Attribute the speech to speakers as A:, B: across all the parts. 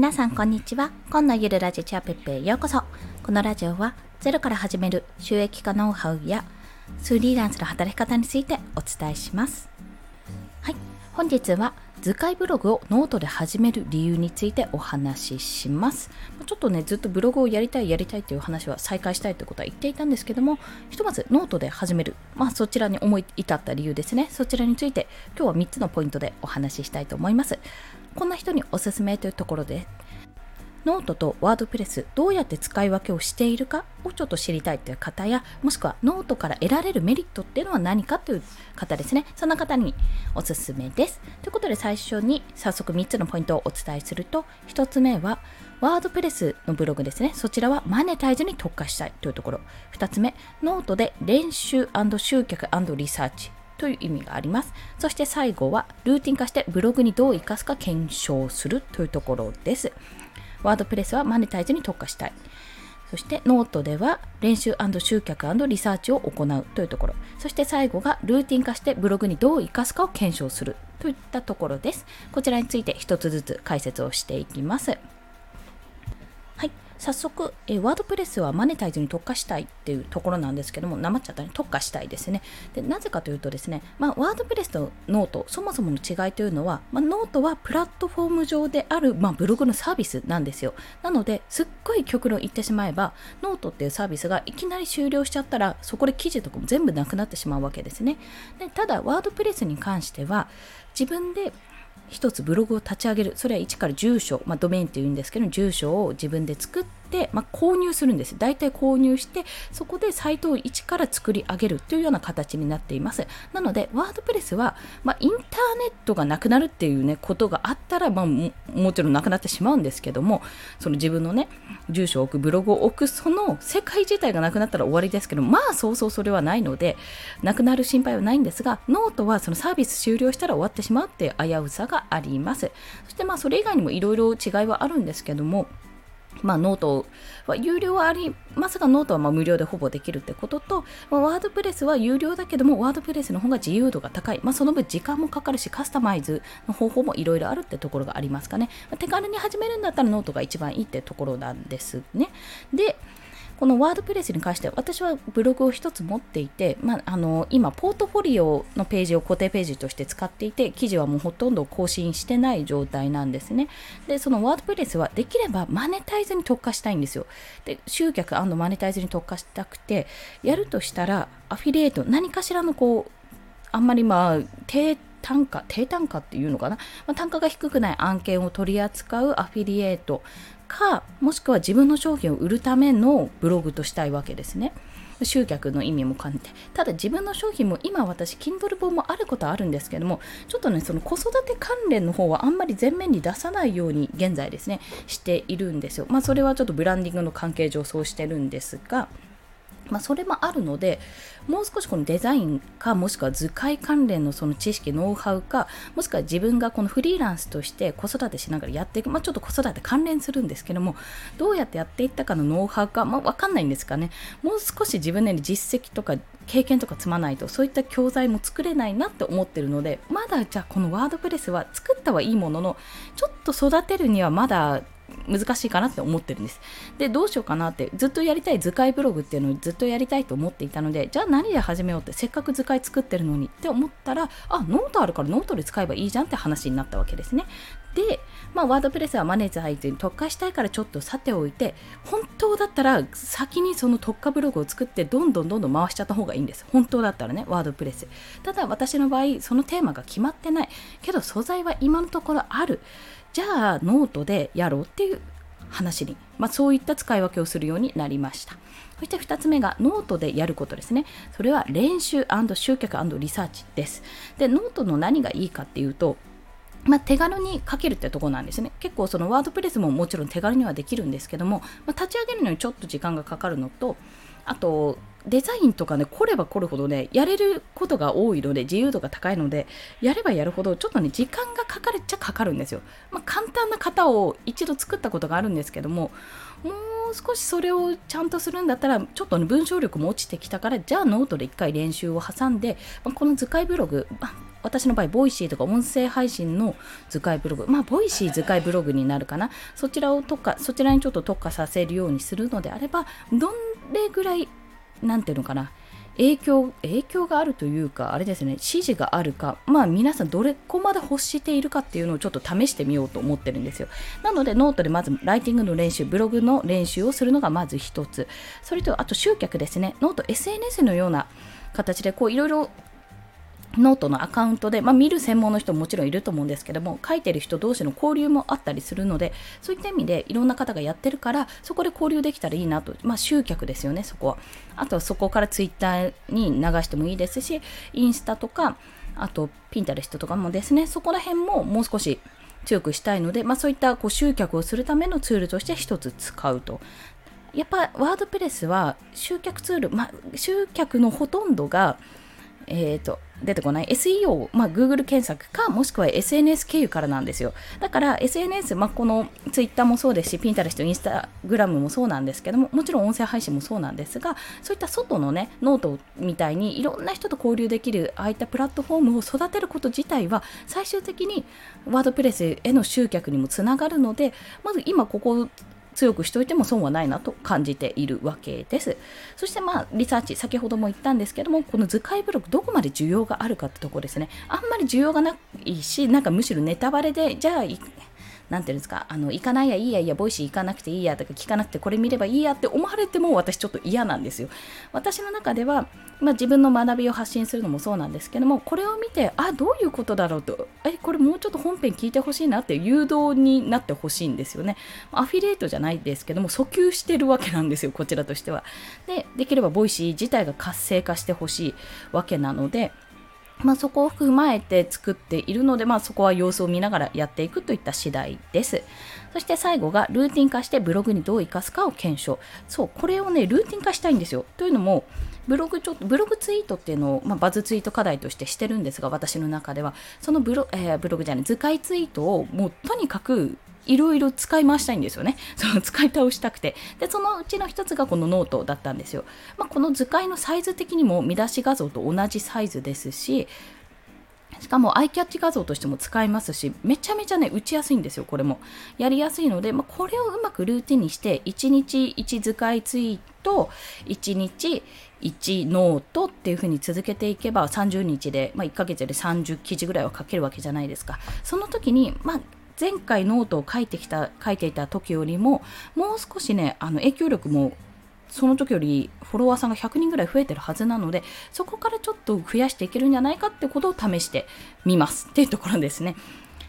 A: 皆さんこんにちは今のゆるラジチアペッペへようこそこのラジオはゼロから始める収益化ノウハウやフリーランスの働き方についてお伝えしますはい本日は図解ブログをノートで始める理由についてお話しします。ちょっとね、ずっとブログをやりたい、やりたいという話は再開したいということは言っていたんですけども、ひとまずノートで始める。まあそちらに思い至った理由ですね。そちらについて今日は3つのポイントでお話ししたいと思います。こんな人におすすめというところでノートと WordPress どうやって使い分けをしているかをちょっと知りたいという方やもしくはノートから得られるメリットっていうのは何かという方ですね。そんな方におすすめです。ということで最初に早速3つのポイントをお伝えすると1つ目は WordPressのブログですね。そちらはマネタイズに特化したいというところ。2つ目ノートで練習集客リサーチ。という意味があります。そして最後はルーティン化してブログにどう活かすか検証するというところです。 WordPressはマネタイズに特化したい。そしてノートでは練習集客リサーチを行うというところ。そして最後がルーティン化してブログにどう活かすかを検証するといったところです。こちらについて一つずつ解説をしていきます。早速、えー、 WordPressはマネタイズに特化したいっていうところなんですけども、なまっちゃったね、特化したいですね。でなぜかというとですね、まあ、 WordPressと note、そもそもの違いというのは、まあ、ノートはプラットフォーム上である、まあ、ブログのサービスなんですよ。なので、すっごい極論言ってしまえば、ノートっていうサービスがいきなり終了しちゃったら、そこで記事とかも全部なくなってしまうわけですね。でただ、 WordPressに関しては、自分で一つブログを立ち上げる。それは1から住所、まあ、ドメインっていうんですけど住所を自分で作って、まあ、購入するんです大体購入してそこでサイトを1から作り上げるというような形になっていますなのでワードプレスは、まあ、インターネットがなくなるっていうねことがあったら、まあ、ももちろんなくなってしまうんですけどもその自分のね住所を置くブログを置くその世界自体がなくなったら終わりですけどまあそうそうそれはないのでなくなる心配はないんですがノートはそのサービス終了したら終わってしまうっていう危うさがあります。そしてまあそれ以外にもいろいろ違いはあるんですけども、まあ、ノートは有料はありますが、ノートはま無料でほぼできるってことと、まあ、ワードプレスは有料だけども、ワードプレスの方が自由度が高い。まあ、その分時間もかかるし、カスタマイズの方法もいろいろあるってところがありますかね。まあ、手軽に始めるんだったらノートが一番いいってところなんですね。で、このワードプレスに関しては私はブログを1つ持っていて、まあ、あの今ポートフォリオのページを固定ページとして使っていて記事はもうほとんど更新してない状態なんですね。でそのワードプレスはできればマネタイズに特化したいんですよ。で集客マネタイズに特化したくてやるとしたらアフィリエイト何かしらのこうあんまりまあ低単価、低単価っていうのかな、まあ、単価が低くない案件を取り扱うアフィリエイトかもしくは自分の商品を売るためのブログとしたいわけですね。集客の意味も兼ねて。ただ自分の商品も今私 Kindle 本もあることはあるんですけどもちょっとねその子育て関連の方はあんまり前面に出さないように現在ですねしているんですよ。まあそれはちょっとブランディングの関係上そうしてるんですがまあ、それもあるのでもう少しこのデザインかもしくは図解関連のその知識ノウハウかもしくは自分がこのフリーランスとして子育てしながらやっていく、まあ、ちょっと子育て関連するんですけどもどうやってやっていったかのノウハウか、まあ、分かんないんですかね。もう少し自分なりに実績とか経験とか積まないとそういった教材も作れないなって思ってるのでまだじゃあこのワードプレスは作ったはいいもののちょっと育てるにはまだ難しいかなって思ってるんです。で、どうしようかなって、ずっとやりたい図解ブログっていうのをずっとやりたいと思っていたので、じゃあ何で始めようって、せっかく図解作ってるのにって思ったら、あ、ノートあるからノートで使えばいいじゃんって話になったわけですね。で、まあ、ワードプレスはマネタイズに特化したいからちょっとさておいて、本当だったら先にその特化ブログを作ってどんどんどんどん回しちゃった方がいいんです。本当だったらね、ワードプレス。ただ私の場合、そのテーマが決まってない。けど素材は今のところある。じゃあノートでやろうっていう話に、まあ、そういった使い分けをするようになりました。そして2つ目がノートでやることですね。それは練習集客リサーチです。で、ノートの何がいいかっていうと、まあ、手軽に書けるってとこなんですね。結構そのワードプレスももちろん手軽にはできるんですけども、まあ、立ち上げるのにちょっと時間がかかるのと、あとデザインとかね、凝れば凝るほどね、やれることが多いので、自由度が高いので、やればやるほど、ちょっとね、時間がかかるっちゃかかるんですよ。まあ、簡単な型を一度作ったことがあるんですけども、もう少しそれをちゃんとするんだったら、ちょっとね、文章力も落ちてきたから、じゃあノートで一回練習を挟んで、まあ、この図解ブログ、私の場合、ボイシーとか音声配信の図解ブログ、まあ、ボイシー図解ブログになるかな、そちらを特化、そちらにちょっと特化させるようにするのであれば、どれぐらい、なんていうのかな、影響影響があるというかあれですね。支持があるかまあ皆さんどれこまで欲しているかっていうのをちょっと試してみようと思ってるんですよ。なのでノートでまずライティングの練習ブログの練習をするのがまず1つ。それとあと集客ですね。ノート SNS のような形でこういろいろノートのアカウントで、まあ、見る専門の人ももちろんいると思うんですけども書いてる人同士の交流もあったりするのでそういった意味でいろんな方がやってるからそこで交流できたらいいなと、まあ、集客ですよねそこは。あとはそこからツイッターに流してもいいですしインスタとかあとピンタレストとかもですねそこら辺ももう少し強くしたいので、まあ、そういったこう集客をするためのツールとして一つ使うと。やっぱワードプレスは集客ツール、まあ、集客のほとんどがえーと、出てこない。SEO、まあ、Google 検索かもしくは SNS 経由からなんですよ。だから SNS、まあ、この Twitter もそうですし Pinterest、Instagram もそうなんですけどももちろん音声配信もそうなんですがそういった外のねノートみたいにいろんな人と交流できるああいったプラットフォームを育てること自体は最終的にワードプレスへの集客にもつながるのでまず今ここ強くしておいても損はないなと感じているわけです。そしてまあリサーチ、先ほども言ったんですけども、この図解ブログどこまで需要があるかってところですね。あんまり需要がないし、なんかむしろネタバレで、じゃあなんていうんですか、あの、行かないやいいやいや、ボイシー行かなくていいやとか聞かなくてこれ見ればいいやって思われても私ちょっと嫌なんですよ。私の中では、まあ、自分の学びを発信するのもそうなんですけども、これを見て、あ、どういうことだろうと、え、これもうちょっと本編聞いてほしいなっていう誘導になってほしいんですよね。アフィリエイトじゃないですけども、訴求してるわけなんですよ、こちらとしては。で、できればボイシー自体が活性化してほしいわけなので、まあ、そこを踏まえて作っているので、まあ、そこは様子を見ながらやっていくといった次第です。そして最後がルーティン化してブログにどう生かすかを検証。そう、これをね、ルーティン化したいんですよ。というのも、ブログちょブログツイートっていうのを、まあ、バズツイート課題としてしてるんですが、私の中では、そのブロ,、えー、ブログじゃない、図解ツイートをもうとにかくいろいろ使い回したいんですよね。その使い倒したくて。で、そのうちの一つがこのノートだったんですよ。まあ、この図解のサイズ的にも見出し画像と同じサイズですし、しかもアイキャッチ画像としても使えますし、めちゃめちゃね、打ちやすいんですよ、これも。やりやすいので、まあ、これをうまくルーティンにして、1日1図解ツイート、1日1ノートっていう風に続けていけば、30日で、まあ、1ヶ月で30記事ぐらいは書けるわけじゃないですか。その時に、まあ、前回ノートを書いてきた、書いていた時よりも、もう少しね、あの影響力もその時よりフォロワーさんが100人ぐらい増えてるはずなのでそこからちょっと増やしていけるんじゃないかってことを試してみますっていうところですね。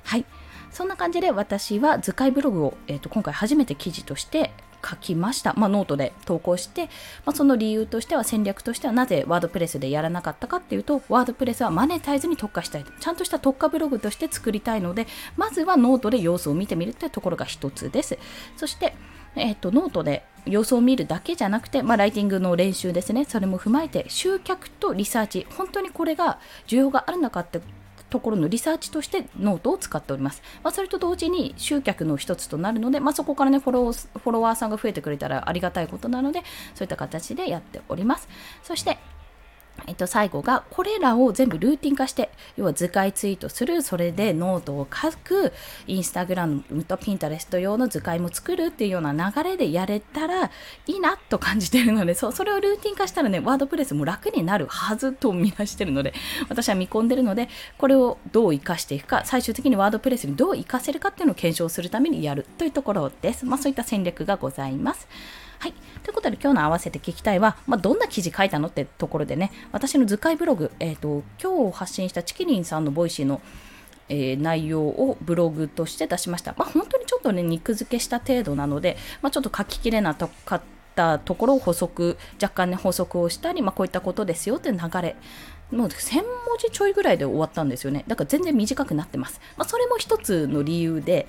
A: はい。そんな感じで私は図解ブログを、えーと、今回初めて記事として書きました。まあ、ノートで投稿して、まあ、その理由としては戦略としてはなぜワードプレスでやらなかったかっていうと、ワードプレスはマネタイズに特化したい。ちゃんとした特化ブログとして作りたいので、まずはノートで様子を見てみるっていうところが一つです。そして、えっ、と、ノートで様子を見るだけじゃなくて、まあ、ライティングの練習ですね。それも踏まえて、集客とリサーチ、本当にこれが需要があるのかってところのリサーチとしてノートを使っております。まあ、それと同時に集客の一つとなるので、まあ、そこからねフォロー、フォロワーさんが増えてくれたらありがたいことなので、そういった形でやっております。そして、えっと、最後が、これらを全部ルーティン化して、要は図解ツイートする、それでノートを書く、インスタグラムとピンタレスト用の図解も作るっていうような流れでやれたらいいなと感じてるので、そう、それをルーティン化したらね、ワードプレスも楽になるはずと見出してるので、私は見込んでるので、これをどう活かしていくか、最終的にワードプレスにどう活かせるかっていうのを検証するためにやるというところです。まあそういった戦略がございます。はい。ということで今日の合わせて聞きたいは、まあ、どんな記事書いたのってところでね、私の図解ブログ、えっ、ー、と、今日発信したちきりんさんの Voicy のえー、内容をブログとして出しました。まあ、本当にちょっとね、肉付けした程度なので、まあ、ちょっと書ききれなかったところを補足、若干ね、補足をしたり、まあ、こういったことですよっていう流れもう1000文字ちょいぐらいで終わったんですよね。だから全然短くなってます。まあ、それも一つの理由で、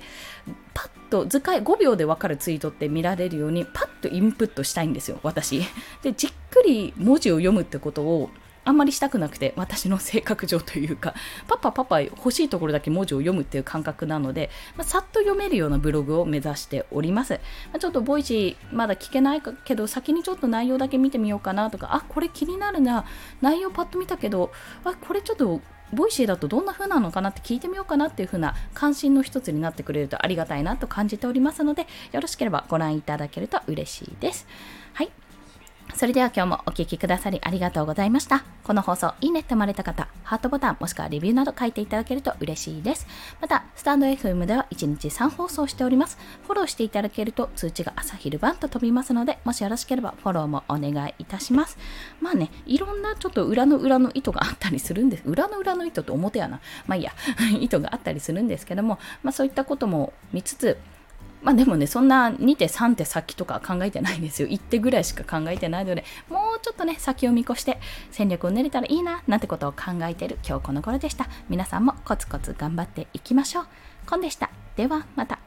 A: パッと図解5秒でわかるツイートって見られるように、パッとインプットしたいんですよ、私。で、じっくり文字を読むってことをあんまりしたくなくて、私の性格上というか、パパパパ欲しいところだけ文字を読むっていう感覚なので、まあ、さっと読めるようなブログを目指しております。まあ、ちょっと Voicy まだ聞けないけど、先にちょっと内容だけ見てみようかなとか、あ、これ気になるな、内容パッと見たけど、あ、これちょっとVoicy だとどんな風なのかなって聞いてみようかなっていう風な関心の一つになってくれるとありがたいなと感じておりますのでよろしければご覧いただけると嬉しいです。はいそれでは今日もお聴きくださりありがとうございました。この放送、いいねって思われた方、ハートボタンもしくはレビューなど書いていただけると嬉しいです。また、スタンド FM では1日3放送しております。フォローしていただけると通知が朝昼晩と飛びますので、もしよろしければフォローもお願いいたします。まあね、いろんなちょっと裏の裏の意図があったりするんです。裏の裏の意図って表やな。まあいいや、意図があったりするんですけども、まあそういったことも見つつ、まあでもね、そんな2手3手先とか考えてないんですよ。1手ぐらいしか考えてないので、もうちょっとね、先を見越して戦略を練れたらいいな、なんてことを考えている今日この頃でした。皆さんもコツコツ頑張っていきましょう。コンでした。ではまた。